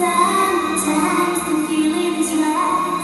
Sometimes the feeling is right.